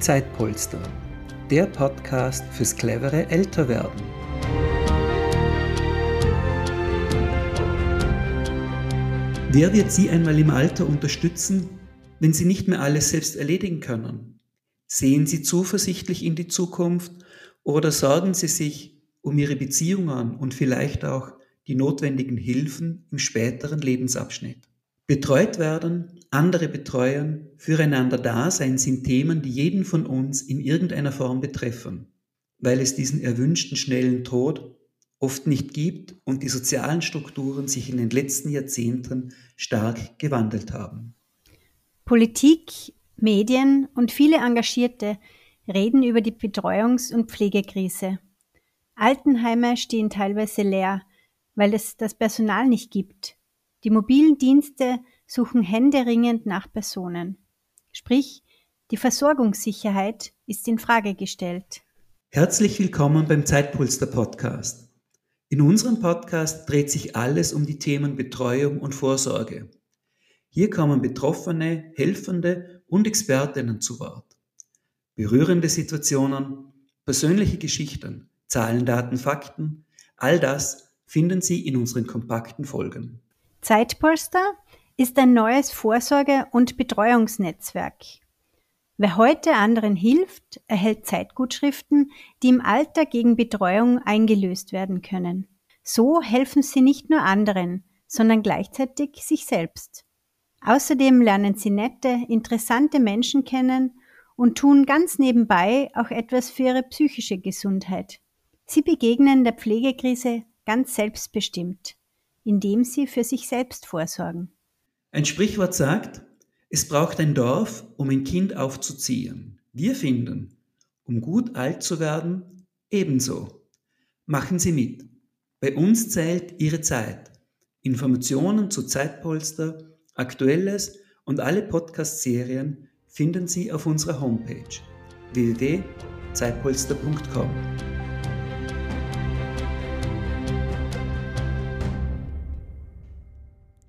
Zeitpolster, der Podcast fürs clevere Älterwerden. Wer wird Sie einmal im Alter unterstützen, wenn Sie nicht mehr alles selbst erledigen können? Sehen Sie zuversichtlich in die Zukunft oder sorgen Sie sich um Ihre Beziehungen und vielleicht auch die notwendigen Hilfen im späteren Lebensabschnitt? Betreut werden, andere betreuen, füreinander da sein sind Themen, die jeden von uns in irgendeiner Form betreffen, weil es diesen erwünschten schnellen Tod oft nicht gibt und die sozialen Strukturen sich in den letzten Jahrzehnten stark gewandelt haben. Politik, Medien und viele Engagierte reden über die Betreuungs- und Pflegekrise. Altenheime stehen teilweise leer, weil es das Personal nicht gibt. Die mobilen Dienste suchen händeringend nach Personen. Sprich, die Versorgungssicherheit ist in Frage gestellt. Herzlich willkommen beim Zeitpolster Podcast. In unserem Podcast dreht sich alles um die Themen Betreuung und Vorsorge. Hier kommen Betroffene, Helfende und Expertinnen zu Wort. Berührende Situationen, persönliche Geschichten, Zahlen, Daten, Fakten, all das finden Sie in unseren kompakten Folgen. Zeitpolster ist ein neues Vorsorge- und Betreuungsnetzwerk. Wer heute anderen hilft, erhält Zeitgutschriften, die im Alter gegen Betreuung eingelöst werden können. So helfen sie nicht nur anderen, sondern gleichzeitig sich selbst. Außerdem lernen sie nette, interessante Menschen kennen und tun ganz nebenbei auch etwas für ihre psychische Gesundheit. Sie begegnen der Pflegekrise ganz selbstbestimmt indem sie für sich selbst vorsorgen. Ein Sprichwort sagt, es braucht ein Dorf, um ein Kind aufzuziehen. Wir finden, um gut alt zu werden, ebenso. Machen Sie mit. Bei uns zählt Ihre Zeit. Informationen zu Zeitpolster, Aktuelles und alle Podcast-Serien finden Sie auf unserer Homepage www.zeitpolster.com.